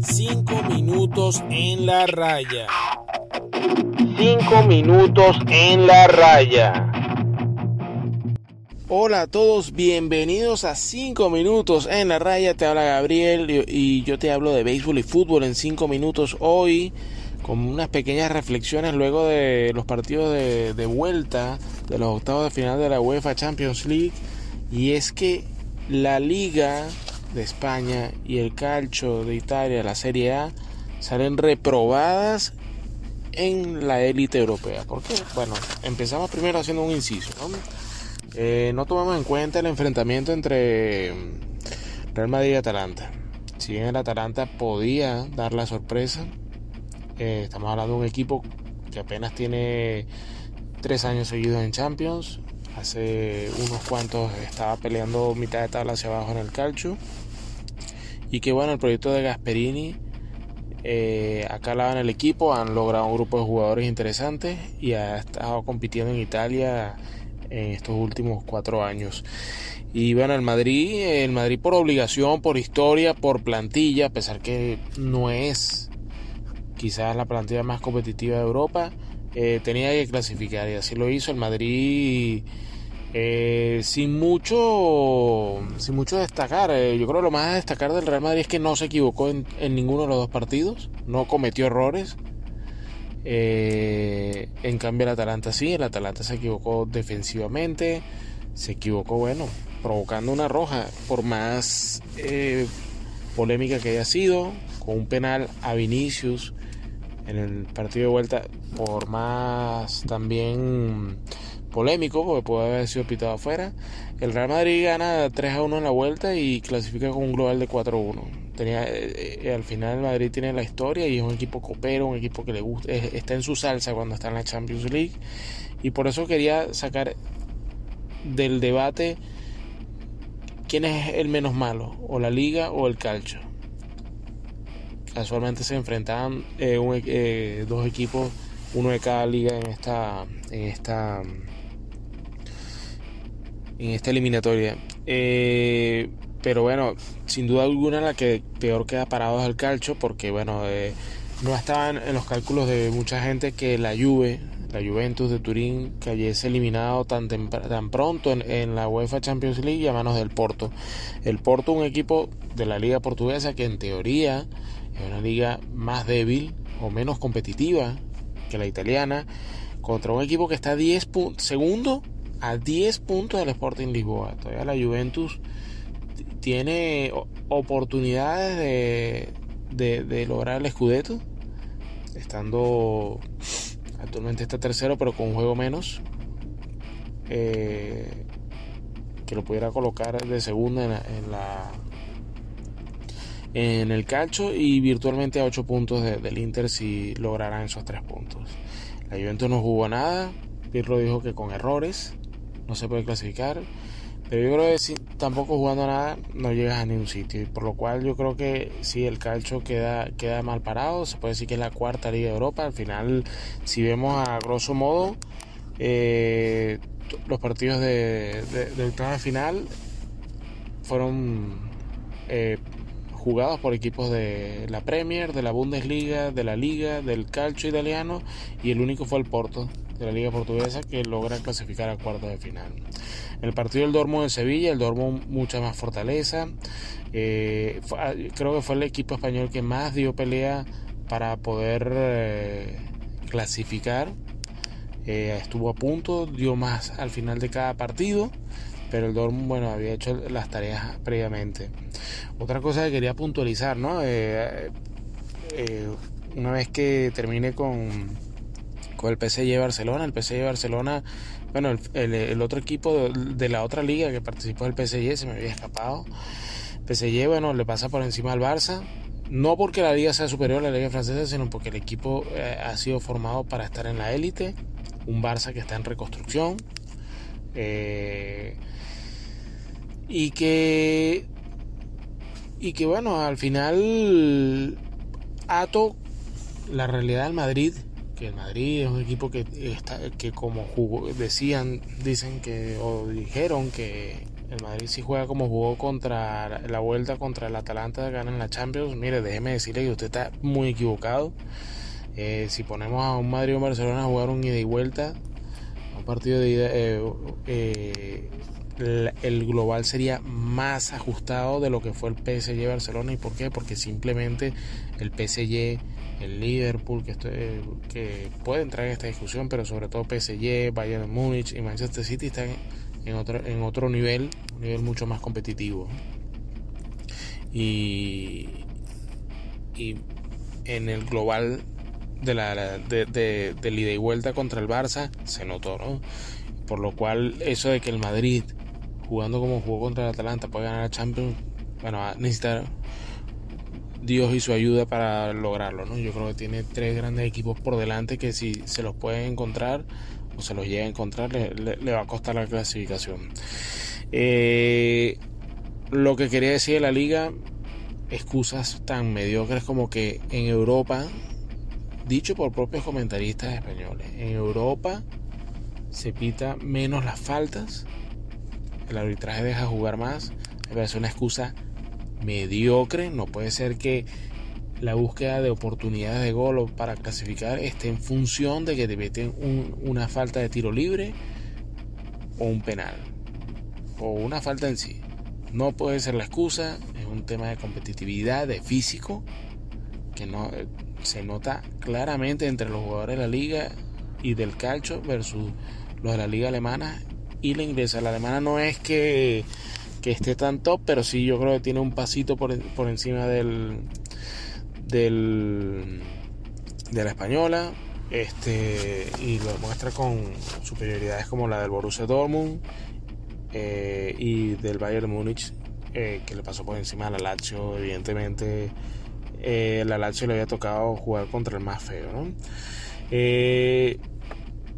Cinco minutos en la raya. Cinco minutos en la raya. Hola a todos, bienvenidos a 5 minutos en la raya. Te habla Gabriel y yo te hablo de béisbol y fútbol en 5 minutos hoy con unas pequeñas reflexiones luego de los partidos de, de, vuelta de los octavos de final de la UEFA Champions League. Y es que la Liga de España y el Calcio de Italia, la Serie A, salen reprobadas en la élite europea. ¿Por qué? Bueno, empezamos primero haciendo un inciso. ¿no? Eh, tomamos en cuenta el enfrentamiento entre Real Madrid y Atalanta. Si bien el Atalanta podía dar la sorpresa, eh, estamos hablando de un equipo que apenas tiene tres años seguidos en Champions. Hace unos cuantos estaba peleando mitad de tabla hacia abajo en el calcio. Y que bueno, el proyecto de Gasperini eh, en el equipo, han logrado un grupo de jugadores interesantes y ha estado compitiendo en Italia en estos últimos cuatro años. Y bueno, el Madrid, el Madrid por obligación, por historia, por plantilla, a pesar que no es quizás la plantilla más competitiva de Europa, eh, tenía que clasificar y así lo hizo el Madrid eh, sin mucho sin mucho destacar. Eh, yo creo que lo más a destacar del Real Madrid es que no se equivocó en, en ninguno de los dos partidos no cometió errores. En cambio el Atalanta sí, el Atalanta se equivocó defensivamente, se equivocó, bueno, provocando una roja, por más polémica que haya sido, con un penal a Vinicius en el partido de vuelta, por más también polémico, porque puede haber sido pitado afuera, el Real Madrid gana 3 a 1 en la vuelta y clasifica con un global de 4 a 1 tenía eh, eh, al final Madrid tiene la historia y es un equipo copero, un equipo que le gusta, está en su salsa cuando está en la Champions League y por eso quería sacar del debate quién es el menos malo, o la liga o el calcio. Casualmente se enfrentaban eh, dos equipos, uno de cada liga en esta en esta en esta eliminatoria. Eh, pero bueno, sin duda alguna la que peor queda parado es el calcio porque bueno, eh, no estaban en los cálculos de mucha gente que la Juve, la Juventus de Turín cayese eliminado tan, tan pronto en, la UEFA Champions League a manos del Porto. El Porto, un equipo de la liga portuguesa que en teoría es una liga más débil o menos competitiva que la italiana, contra un equipo que está 10 segundo a 10 puntos del Sporting Lisboa. Todavía la Juventus tiene oportunidades de, lograr el Scudetto, estando actualmente está tercero, pero con un juego menos. Eh, que lo pudiera colocar de segunda en la, en, el calcho y virtualmente a 8 puntos del Inter si lograrán esos 3 puntos. La Juventus no jugó nada, Pirlo dijo que con errores no se puede clasificar. Pero yo creo que si tampoco jugando nada no llegas a ningún sitio. Y por lo cual yo creo que si el calcio queda, queda mal parado. Se puede decir que es la cuarta liga de Europa. Al final, si vemos a grosso modo eh, los partidos de, de, final fueron eh, jugados por equipos de la Premier, de la Bundesliga, de la Liga, del calcio italiano. Y el único fue el Porto de la Liga Portuguesa que logra clasificar a cuartos de final. El partido del Dormo en Sevilla, el Dormo mucha más fortaleza. Eh, ah, creo que fue el equipo español que más dio pelea para poder eh, clasificar. Eh, estuvo a punto, dio más al final de cada partido, pero el Dortmund bueno había hecho las tareas previamente. Otra cosa que quería puntualizar, ¿no? una vez que termine con con el PSG Barcelona. El PSG Barcelona, bueno, el, otro equipo de, la otra liga que participó del PSG se me había escapado. PSG, bueno, le pasa por encima al Barça. No porque la liga sea superior a la liga francesa, sino porque el equipo eh, ha sido formado para estar en la élite. Un Barça que está en reconstrucción. Eh, y que y que bueno al final ato la realidad del Madrid que el Madrid es un equipo que está que como jugó, decían dicen que o dijeron que el Madrid si juega como jugó contra la vuelta contra el Atalanta gana en la Champions, mire, déjeme decirle que usted está muy equivocado. Eh, si ponemos a un Madrid o Barcelona a jugar un ida y vuelta, partido de ida, eh, eh, el global sería más ajustado de lo que fue el PSG Barcelona. ¿Y por qué? Porque simplemente el PSG, el Liverpool, que, esto, que puede entrar en esta discusión, pero sobre todo PSG, Bayern Múnich y Manchester City están en otro, en otro nivel, un nivel mucho más competitivo. Y, y en el global de la de, de, ida y vuelta contra el Barça se notó, ¿no? Por lo cual eso de que el Madrid jugando como jugó contra el Atalanta puede ganar la Champions, bueno, necesitar Dios y su ayuda para lograrlo, ¿no? Yo creo que tiene tres grandes equipos por delante que si se los puede encontrar o se los llega a encontrar, le, va a costar la clasificación. Eh, lo que quería decir de la liga, excusas tan mediocres como que en Europa, dicho por propios comentaristas españoles, en Europa se pita menos las faltas, el arbitraje deja jugar más, me parece una excusa mediocre, no puede ser que la búsqueda de oportunidades de gol para clasificar esté en función de que te meten una falta de tiro libre o un penal o una falta en sí. No puede ser la excusa, es un tema de competitividad, de físico, que no se nota claramente entre los jugadores de la liga y del calcio versus los de la liga alemana y la inglesa. La alemana no es que, que esté tan top, pero sí yo creo que tiene un pasito por, por encima del, del, de la española este, y lo demuestra con superioridades como la del Borussia Dortmund eh, y del Bayern Múnich eh, que le pasó por encima a la Lazio evidentemente eh, la Lazio le había tocado jugar contra el más feo ¿no?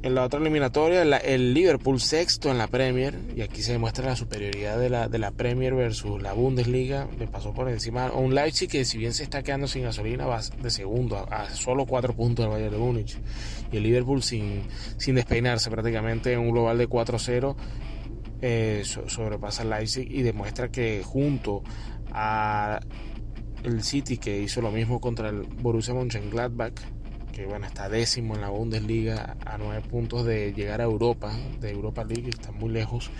En la otra eliminatoria, el Liverpool sexto en la Premier, y aquí se demuestra la superioridad de la, de la Premier versus la Bundesliga, le pasó por encima a un Leipzig que si bien se está quedando sin gasolina, va de segundo, a, solo cuatro puntos del Bayern de Múnich. Y el Liverpool sin, sin despeinarse prácticamente en un global de 4-0, eh, sobrepasa al Leipzig y demuestra que junto a el City que hizo lo mismo contra el Borussia Mönchengladbach, que bueno, está décimo en la Bundesliga a nueve puntos de llegar a Europa, de Europa League, está muy lejos.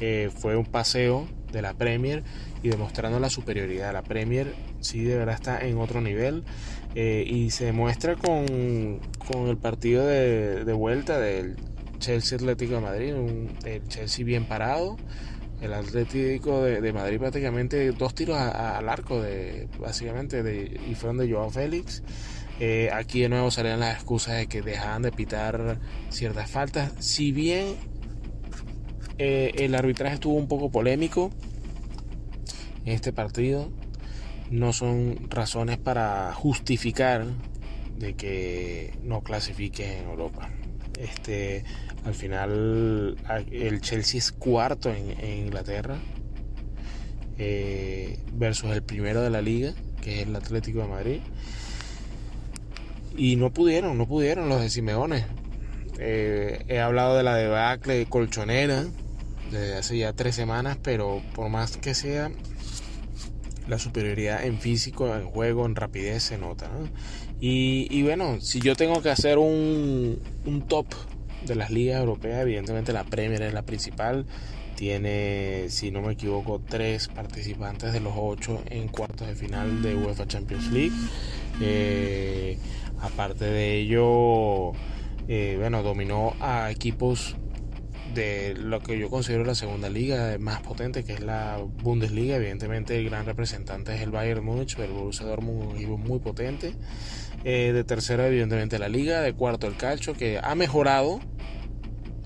Eh, fue un paseo de la Premier y demostrando la superioridad. La Premier sí de verdad está en otro nivel eh, y se demuestra con, el partido de, vuelta del Chelsea Atlético de Madrid, el Chelsea bien parado. El Atlético de, Madrid prácticamente dos tiros al arco de básicamente de, y fueron de Joao Félix. Eh, aquí de nuevo salían las excusas de que dejaban de pitar ciertas faltas. Si bien eh, el arbitraje estuvo un poco polémico en este partido, no son razones para justificar de que no clasifique en Europa. Este, al final el Chelsea es cuarto en, Inglaterra eh, versus el primero de la liga, que es el Atlético de Madrid. Y no pudieron, no pudieron los de Simeone. Eh, he hablado de la debacle colchonera desde hace ya tres semanas, pero por más que sea, la superioridad en físico, en juego, en rapidez se nota. Y, bueno, si yo tengo que hacer un, un top de las ligas europeas, evidentemente la Premier es la principal. Tiene, si no me equivoco, tres participantes de los ocho en cuartos de final de UEFA Champions League. Eh, Aparte de ello, eh, bueno, dominó a equipos de lo que yo considero la segunda liga más potente, que es la Bundesliga. Evidentemente, el gran representante es el Bayern Múnich, el Borussia Dortmund un muy potente. Eh, de tercero, evidentemente, la liga. De cuarto, el calcio, que ha mejorado.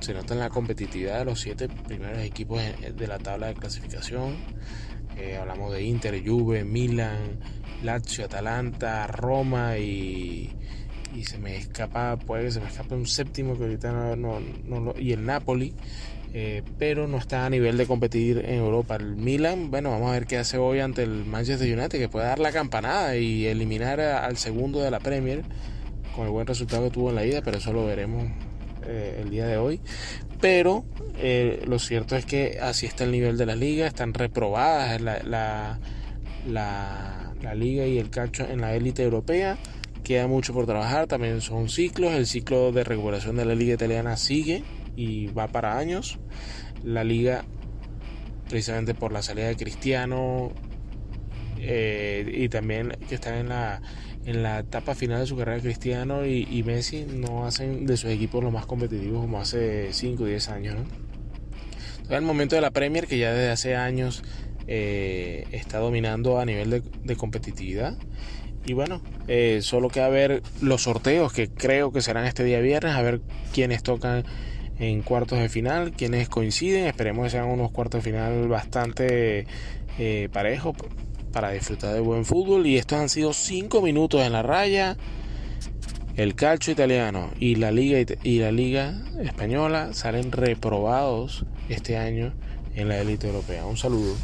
Se nota en la competitividad de los siete primeros equipos de la tabla de clasificación. Eh, hablamos de Inter, Juve, Milan, Lazio, Atalanta, Roma y, y se me escapa, puede que se me escape un séptimo que ahorita no, no, y el Napoli, eh, pero no está a nivel de competir en Europa. El Milan, bueno, vamos a ver qué hace hoy ante el Manchester United, que puede dar la campanada y eliminar al segundo de la Premier con el buen resultado que tuvo en la ida, pero eso lo veremos eh, el día de hoy. Pero eh, lo cierto es que así está el nivel de la liga, están reprobadas la, la, la, liga y el cacho en la élite europea. Queda mucho por trabajar, también son ciclos. El ciclo de recuperación de la liga italiana sigue y va para años. La liga, precisamente por la salida de Cristiano eh, y también que están en la, en la etapa final de su carrera Cristiano y, Messi, no hacen de sus equipos los más competitivos como hace 5 o 10 años. ¿no? el momento de la Premier, que ya desde hace años eh, está dominando a nivel de, competitividad. Y bueno, eh, solo queda ver los sorteos que creo que serán este día viernes, a ver quiénes tocan en cuartos de final, quiénes coinciden. Esperemos que sean unos cuartos de final bastante eh, parejos para disfrutar de buen fútbol. Y estos han sido 5 minutos en la raya. El calcio italiano y la liga y la liga española salen reprobados este año en la élite europea. Un saludo.